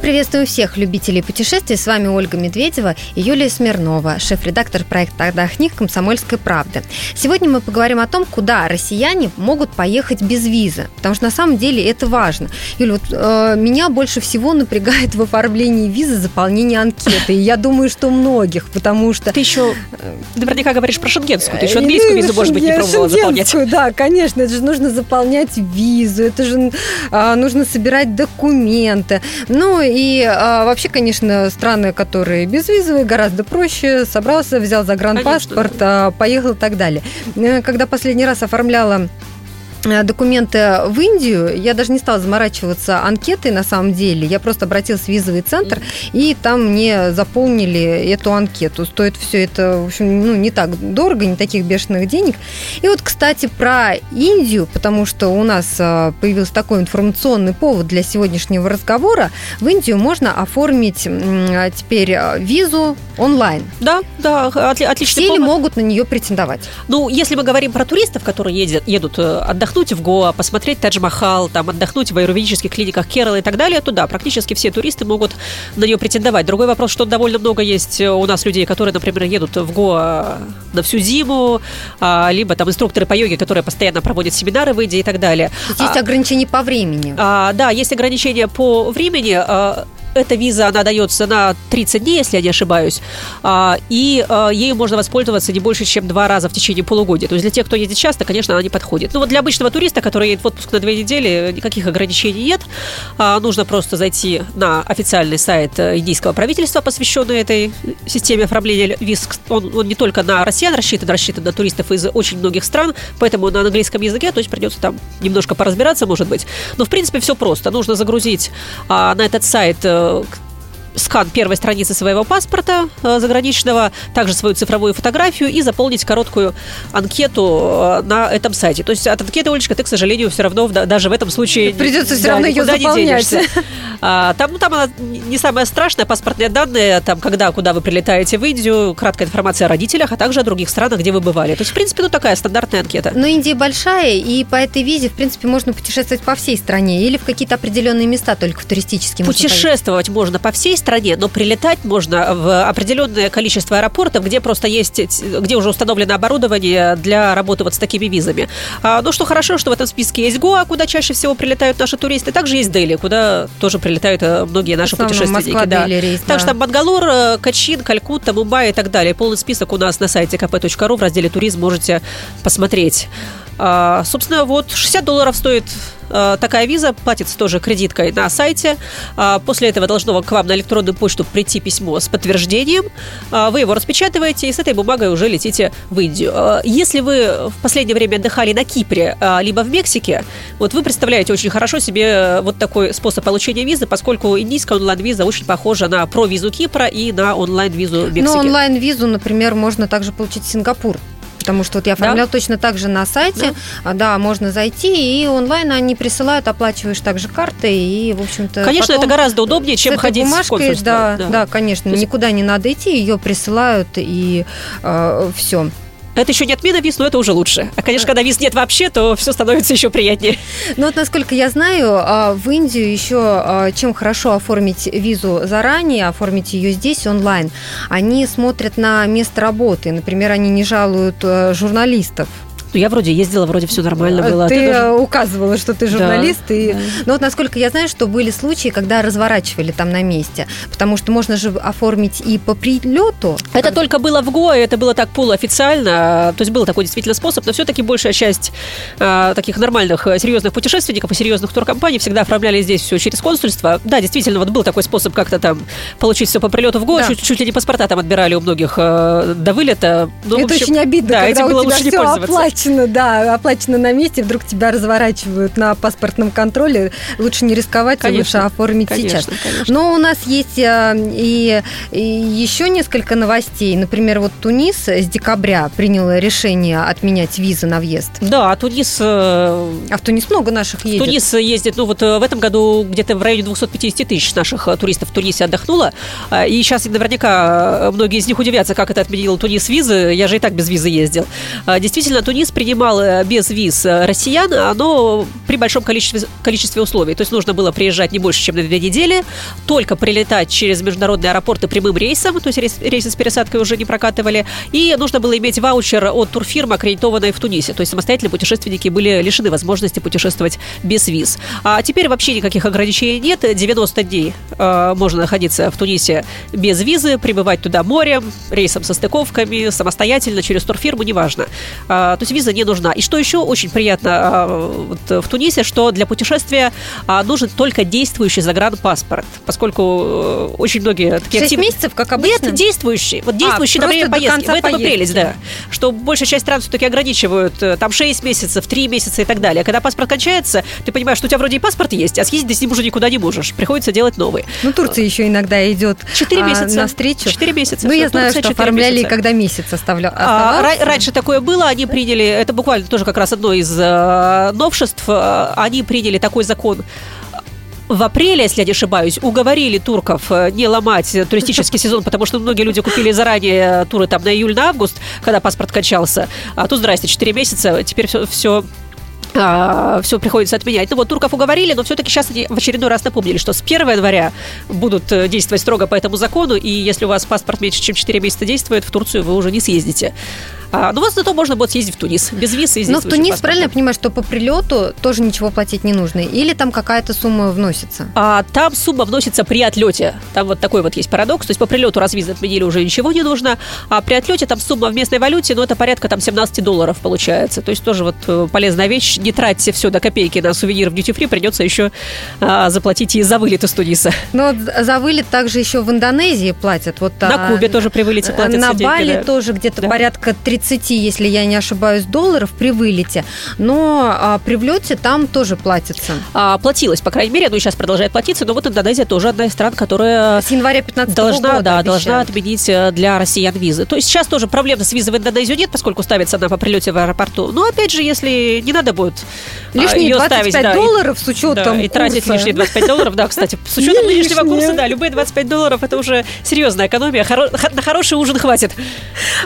Мы приветствуем всех любителей путешествий. С вами Ольга Медведева и Юлия Смирнова, шеф-редактор проекта «Отдохни» «Комсомольской правды». Сегодня мы поговорим о том, куда россияне могут поехать без визы, потому что на самом деле это важно. Юля, вот э, меня больше всего напрягает в оформлении визы заполнение анкеты. И я думаю, что многих, потому что... Ты еще наверняка говоришь про шенгенскую, ты еще э, английскую визу, может быть, не пробовала заполнять. Да, конечно, это же нужно заполнять визу, это же э, нужно собирать документы. Ну, и а, вообще, конечно, страны, которые безвизовые, гораздо проще. Собрался, взял загранпаспорт, конечно. поехал и так далее. Э, когда последний раз оформляла документы в Индию, я даже не стала заморачиваться анкетой на самом деле. Я просто обратилась в визовый центр, и там мне заполнили эту анкету. Стоит все это, в общем, ну, не так дорого, не таких бешеных денег. И вот, кстати, про Индию, потому что у нас э, появился такой информационный повод для сегодняшнего разговора. В Индию можно оформить теперь э, визу онлайн. Да, да, отлично. Все ли могут на нее претендовать? Ну, если мы говорим про туристов, которые едет, едут отдыхать, отдохнуть в Гоа, посмотреть Тадж-Махал, там, отдохнуть в аюрведических клиниках Керала и так далее, то да, практически все туристы могут на нее претендовать. Другой вопрос, что довольно много есть у нас людей, которые, например, едут в Гоа на всю зиму, а, либо там инструкторы по йоге, которые постоянно проводят семинары в Индии и так далее. Есть а, ограничения по времени. А, да, есть ограничения по времени. Эта виза, она дается на 30 дней, если я не ошибаюсь, а, и а, ею можно воспользоваться не больше, чем два раза в течение полугодия. То есть для тех, кто ездит часто, конечно, она не подходит. Но вот для обычного туриста, который едет в отпуск на две недели, никаких ограничений нет. А, нужно просто зайти на официальный сайт индийского правительства, посвященный этой системе оформления виз. Он, он не только на россиян рассчитан, рассчитан на туристов из очень многих стран, поэтому на английском языке, то есть придется там немножко поразбираться, может быть. Но, в принципе, все просто. Нужно загрузить на этот сайт Э, скан первой страницы своего паспорта э, заграничного, также свою цифровую фотографию и заполнить короткую анкету э, на этом сайте. То есть от анкеты, Олечка, ты, к сожалению, все равно даже в этом случае... Придется все да, равно ее заполнять. А, там, ну, там она не самая страшная, паспортные данные, там, когда, куда вы прилетаете в Индию, краткая информация о родителях, а также о других странах, где вы бывали. То есть, в принципе, ну, такая стандартная анкета. Но Индия большая, и по этой визе, в принципе, можно путешествовать по всей стране или в какие-то определенные места только в туристические. Путешествовать можно по всей стране, но прилетать можно в определенное количество аэропортов, где просто есть, где уже установлено оборудование для работы вот с такими визами. А, ну, что хорошо, что в этом списке есть Гоа, куда чаще всего прилетают наши туристы, также есть Дели, куда тоже прилетают прилетают э, многие наши путешественники. Москва, да. Рейс, так да. что Бангалор, э, Качин, Калькутта, Мумбаи и так далее. Полный список у нас на сайте kp.ru в разделе «Туризм» можете посмотреть. А, собственно, вот 60 долларов стоит а, такая виза, платится тоже кредиткой на сайте. А, после этого должно к вам на электронную почту прийти письмо с подтверждением. Вы его распечатываете и с этой бумагой уже летите в Индию. Если вы в последнее время отдыхали на Кипре, либо в Мексике, вот вы представляете очень хорошо себе вот такой способ получения визы, поскольку индийская онлайн-виза очень похожа на про-визу Кипра и на онлайн-визу Мексики. Ну, онлайн-визу, например, можно также получить в Сингапур. Потому что вот я оформляла да? точно так же на сайте. Да. да, можно зайти, и онлайн они присылают, оплачиваешь также картой, и, в общем-то... Конечно, это гораздо удобнее, чем ходить бумажкой, в да, да, да, конечно. есть... Никуда не надо идти, ее присылают, и э, все. Это еще не отмена виз, но это уже лучше. А, конечно, когда виз нет вообще, то все становится еще приятнее. Ну вот, насколько я знаю, а, в Индию еще а, чем хорошо оформить визу заранее, оформить ее здесь онлайн, они смотрят на место работы. Например, они не жалуют э, журналистов ну, я вроде ездила, вроде все нормально было. Ты, ты даже... указывала, что ты журналист. Да, и... да. Но вот насколько я знаю, что были случаи, когда разворачивали там на месте. Потому что можно же оформить и по прилету. Это как... только было в ГОЭ, это было так полуофициально. То есть был такой действительно способ, но все-таки большая часть э, таких нормальных, э, серьезных путешественников и серьезных туркомпаний всегда оформляли здесь все через консульство. Да, действительно, вот был такой способ как-то там получить все по прилету в ГОЭ. Да. Чуть, чуть ли не паспорта там отбирали у многих э, до вылета. Но, это общем, очень обидно, да, когда этим было у тебя лучше не пользоваться оплачено, да, оплачено на месте, вдруг тебя разворачивают на паспортном контроле, лучше не рисковать, конечно, лучше оформить конечно, сейчас. Конечно. Но у нас есть а, и, и еще несколько новостей. Например, вот Тунис с декабря принял решение отменять визы на въезд. Да, Тунис... Э, а в Тунис много наших ездит? Тунис ездит, ну вот э, в этом году где-то в районе 250 тысяч наших э, туристов в Тунисе отдохнуло. А, и сейчас наверняка многие из них удивятся, как это отменил Тунис визы. Я же и так без визы ездил. А, действительно, Тунис Тунис принимал э, без виз э, россиян, но при большом количестве, количестве условий. То есть нужно было приезжать не больше, чем на две недели, только прилетать через международные аэропорты прямым рейсом, то есть рейс, рейсы с пересадкой уже не прокатывали, и нужно было иметь ваучер от турфирмы, аккредитованной в Тунисе. То есть самостоятельные путешественники были лишены возможности путешествовать без виз. А теперь вообще никаких ограничений нет. 90 дней э, можно находиться в Тунисе без визы, прибывать туда морем, рейсом со стыковками, самостоятельно, через турфирму, неважно. А, то есть виза не нужна. И что еще очень приятно а, вот, в Тунисе, что для путешествия а, нужен только действующий загранпаспорт, поскольку э, очень многие такие 6 активные... месяцев, как обычно? Нет, действующий. Вот действующий, А, просто до поездки. конца В этом и поездки. прелесть, да. Что большая часть стран все-таки ограничивают э, там 6 месяцев, 3 месяца и так далее. Когда паспорт кончается, ты понимаешь, что у тебя вроде и паспорт есть, а съездить с ним уже никуда не можешь. Приходится делать новый. Ну, Турция еще иногда идет Четыре а, месяца. навстречу. Четыре месяца. Ну, я Турция знаю, что оформляли, месяца. когда месяц оставлял. А, ра- раньше такое было, они приняли, это буквально тоже как раз одно из э, новшеств, э, они приняли такой закон в апреле, если я не ошибаюсь, уговорили турков э, не ломать туристический сезон, потому что многие люди купили заранее туры там на июль, на август, когда паспорт качался. А тут, здрасте, 4 месяца, теперь все, все все приходится отменять. Ну вот турков уговорили, но все-таки сейчас они в очередной раз напомнили, что с 1 января будут э, действовать строго по этому закону, и если у вас паспорт меньше, чем 4 месяца действует, в Турцию вы уже не съездите. А, но у вас зато можно будет съездить в Тунис без виз и Но в действующим Тунис, паспортом. правильно я понимаю, что по прилету тоже ничего платить не нужно? Или там какая-то сумма вносится? А там сумма вносится при отлете. Там вот такой вот есть парадокс. То есть по прилету раз визы отменили, уже ничего не нужно. А при отлете там сумма в местной валюте, ну это порядка там 17 долларов получается. То есть тоже вот э, полезная вещь. Не тратьте все до копейки на сувенир в free, придется еще а, заплатить и за вылет из Туниса. Но вот за вылет также еще в Индонезии платят. Вот, На а, Кубе тоже при вылете платят На деньги, Бали да. тоже где-то Да. порядка 30, если я не ошибаюсь, долларов при вылете. Но а, при влете там тоже платится. А, платилось, по крайней мере, ну и сейчас продолжает платиться, но вот Индонезия тоже одна из стран, которая С января 15 должна, года да, должна обещают. отменить э, для россиян визы. То есть сейчас тоже проблем с визой в Индонезию нет, поскольку ставится она по прилете в аэропорту. Но опять же, если не надо будет а, Лишние её 25 ставить, да, долларов с учетом да, и тратить лишние 25 долларов, да, кстати, с учетом Не нынешнего лишние. курса, да, любые 25 долларов это уже серьезная экономия, хоро- на хороший ужин хватит.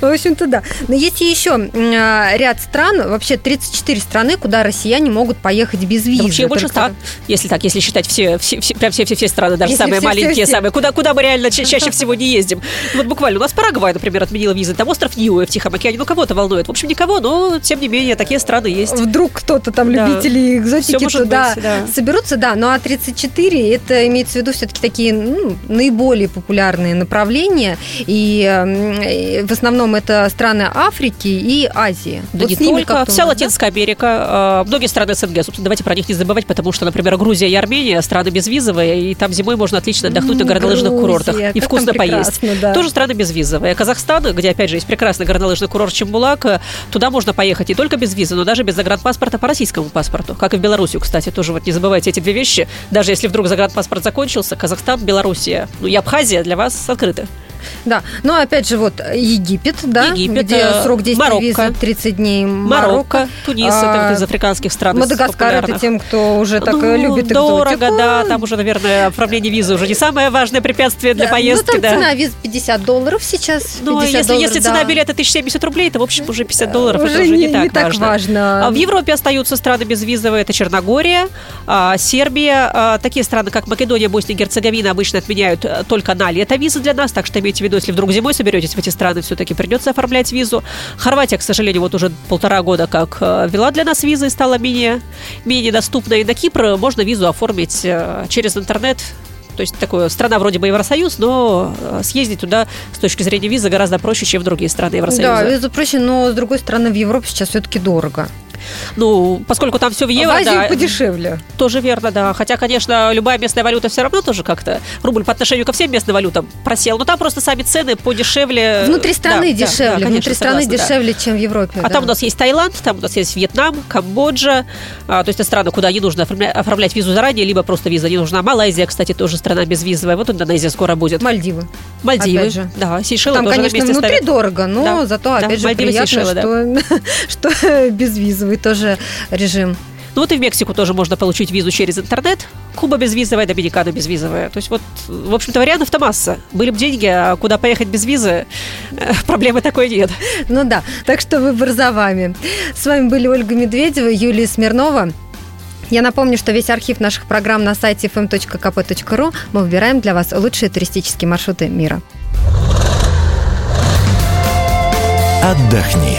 В общем-то, да. Но есть еще а, ряд стран, вообще 34 страны, куда россияне могут поехать без визы. Да вообще больше Только- 100, если так, если считать все, все, все, прям все, все, все страны, даже Если самые все, все, маленькие, все. самые, куда, куда мы реально ча- чаще всего не ездим. Вот буквально у нас Парагвай, например, отменила визы, там остров Ниуэ в Тихом океане, ну кого-то волнует. В общем, никого, но тем не менее такие страны есть. Вдруг кто-то там, Да. любители экзотики, туда быть, да. соберутся, да. Ну а 34 это имеется в виду все-таки такие ну, наиболее популярные направления. И, и в основном это страны Африки и Азии. Да Вот не только, как-то вся? Латинская Америка, э, многие страны СНГ, собственно, давайте про них не забывать, потому что, например, Грузия и Армения страны безвизовые, и там зимой можно отлично отдохнуть на горнолыжных курортах и вкусно поесть. да. Тоже страны безвизовые. Казахстан, где, опять же, есть прекрасный горнолыжный курорт Чембулак, э, туда можно поехать не только без визы, но даже без загранпаспорта по российскому паспорту. Как и в Белоруссию, кстати, тоже вот не забывайте эти две вещи. Даже если вдруг загранпаспорт закончился, Казахстан, Белоруссия, ну и Абхазия для вас открыты. Да, но опять же вот Египет, да, Египет, где э, срок действия Марокко. визы 30 дней. Марокко, Тунис, это А, вот из африканских стран. Мадагаскар это тем, кто уже так Ну, э, любит дорого, экзотику. да, там уже, наверное, оформление визы уже не самое важное препятствие для Да, поездки, ну, там да. цена виз 50 долларов сейчас. Ну, 50 если, долларов, если да. цена билета 1070 рублей, то, в общем, уже 50 долларов уже это уже не, не, так, важно. важно. А в Европе остаются страны безвизовые. Это Черногория, а, Сербия. А, Такие страны, как Македония, Босния и Герцеговина, обычно отменяют э, только на лето визы для нас. Так что имейте в виду, если вдруг зимой соберетесь в эти страны, все-таки придется оформлять визу. Хорватия, к сожалению, вот уже полтора года как э, ввела для нас визы и стала менее, менее доступной. На Кипр можно визу оформить э, через интернет. То есть такое страна вроде бы Евросоюз, но э, съездить туда с точки зрения визы гораздо проще, чем в другие страны Евросоюза. Да, визу проще, но с другой стороны в Европе сейчас все-таки дорого. Ну, поскольку там все в евро, в Азию да, подешевле. тоже верно, да. Хотя, конечно, любая местная валюта все равно тоже как-то рубль по отношению ко всем местным валютам просел. Но там просто сами цены подешевле. Внутри страны Да, да, дешевле, да, конечно, внутри страны согласна, да. дешевле, чем в Европе. А да. там у нас есть Таиланд, там у нас есть Вьетнам, Камбоджа. А, то есть это страны, куда не нужно оформля- оформлять визу заранее, либо просто виза не нужна. Малайзия, кстати, тоже страна безвизовая. Вот Индонезия скоро будет. Мальдивы. Мальдивы. опять же. Да, Сейшелы Там, тоже конечно, внутри ставят. дорого, но Да. зато, Да, опять же, Мальдивы, приятно, Сейшелы, да. что, что безвизовый тоже режим. Ну вот и в Мексику тоже можно получить визу через интернет. Куба безвизовая, Доминикана безвизовая. То есть вот, в общем-то, вариантов-то масса. Были бы деньги, а куда поехать без визы, проблемы такой нет. Ну да, так что выбор за вами. С вами были Ольга Медведева, Юлия Смирнова. Я напомню, что весь архив наших программ на сайте fm.kp.ru мы выбираем для вас лучшие туристические маршруты мира. Отдохни.